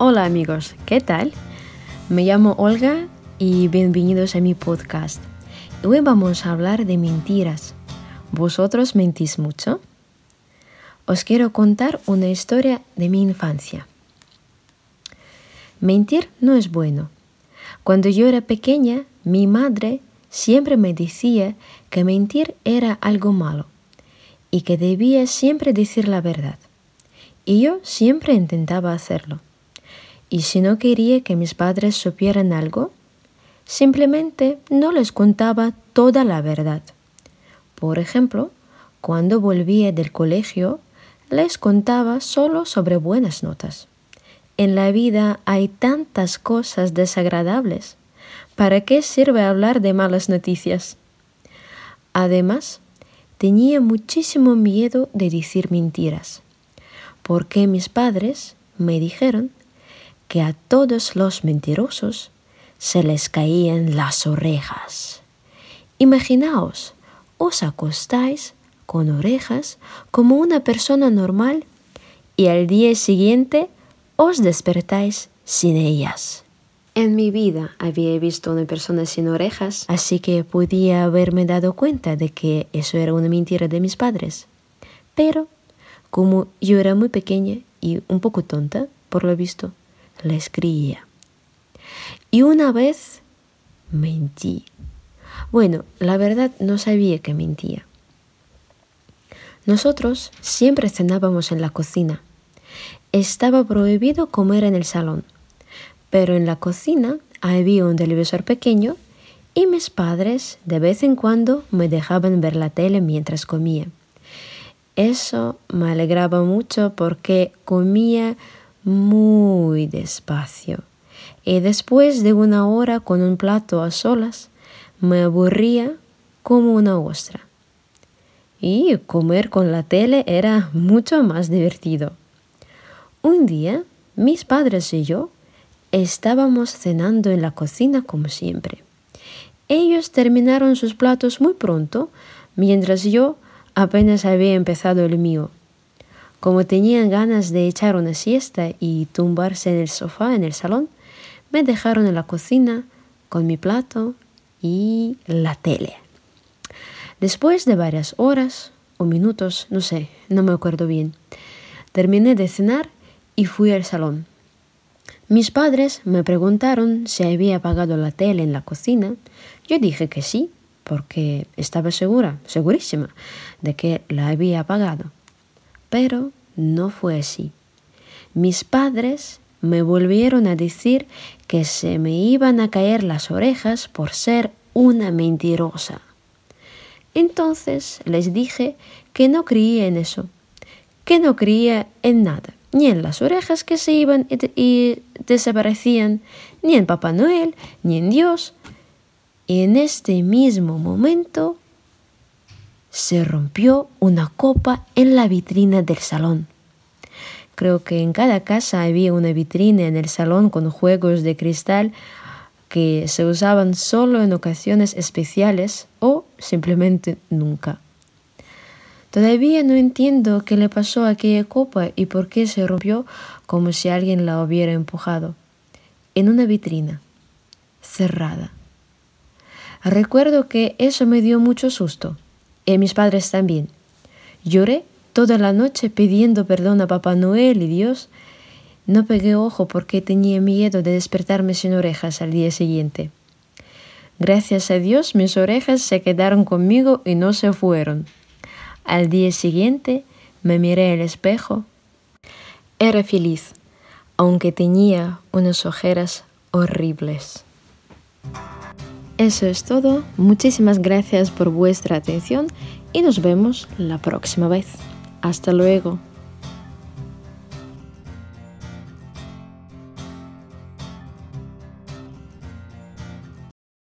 Hola amigos, ¿qué tal? Me llamo Olga y bienvenidos a mi podcast. Hoy vamos a hablar de mentiras. ¿Vosotros mentís mucho? Os quiero contar una historia de mi infancia. Mentir no es bueno. Cuando yo era pequeña, mi madre siempre me decía que mentir era algo malo y que debía siempre decir la verdad. Y yo siempre intentaba hacerlo. Y si no quería que mis padres supieran algo, simplemente no les contaba toda la verdad. Por ejemplo, cuando volvía del colegio, les contaba solo sobre buenas notas. En la vida hay tantas cosas desagradables. ¿Para qué sirve hablar de malas noticias? Además, tenía muchísimo miedo de decir mentiras, porque mis padres me dijeron que a todos los mentirosos se les caían las orejas. Imaginaos, os acostáis con orejas como una persona normal y al día siguiente os despertáis sin ellas. En mi vida había visto una persona sin orejas, así que podía haberme dado cuenta de que eso era una mentira de mis padres. Pero, como yo era muy pequeña y un poco tonta, por lo visto, les creía. Y una vez mentí. Bueno, la verdad no sabía que mentía. Nosotros siempre cenábamos en la cocina. Estaba prohibido comer en el salón, pero en la cocina había un televisor pequeño y mis padres de vez en cuando me dejaban ver la tele mientras comía. Eso me alegraba mucho porque comía muy despacio. Y después de una hora con un plato a solas, me aburría como una ostra. Y comer con la tele era mucho más divertido. Un día, mis padres y yo estábamos cenando en la cocina como siempre. Ellos terminaron sus platos muy pronto, mientras yo apenas había empezado el mío. Como tenían ganas de echar una siesta y tumbarse en el sofá en el salón, me dejaron en la cocina con mi plato y la tele. Después de varias horas o minutos, no sé, no me acuerdo bien, terminé de cenar y fui al salón. Mis padres me preguntaron si había apagado la tele en la cocina. Yo dije que sí, porque estaba segura, segurísima, de que la había apagado. Pero no fue así. Mis padres me volvieron a decir que se me iban a caer las orejas por ser una mentirosa. Entonces les dije que no creía en eso, que no creía en nada, ni en las orejas que se iban y, desaparecían, ni en Papá Noel, ni en Dios. Y en este mismo momento se rompió una copa en la vitrina del salón. Creo que en cada casa había una vitrina en el salón con juegos de cristal que se usaban solo en ocasiones especiales o simplemente nunca. Todavía no entiendo qué le pasó a aquella copa y por qué se rompió como si alguien la hubiera empujado. En una vitrina, cerrada. Recuerdo que eso me dio mucho susto y mis padres también. Lloré toda la noche pidiendo perdón a Papá Noel y Dios. No pegué ojo porque tenía miedo de despertarme sin orejas al día siguiente. Gracias a Dios mis orejas se quedaron conmigo y no se fueron. Al día siguiente me miré al espejo. Era feliz, aunque tenía unas ojeras horribles. Eso es todo. Muchísimas gracias por vuestra atención y nos vemos la próxima vez. Hasta luego.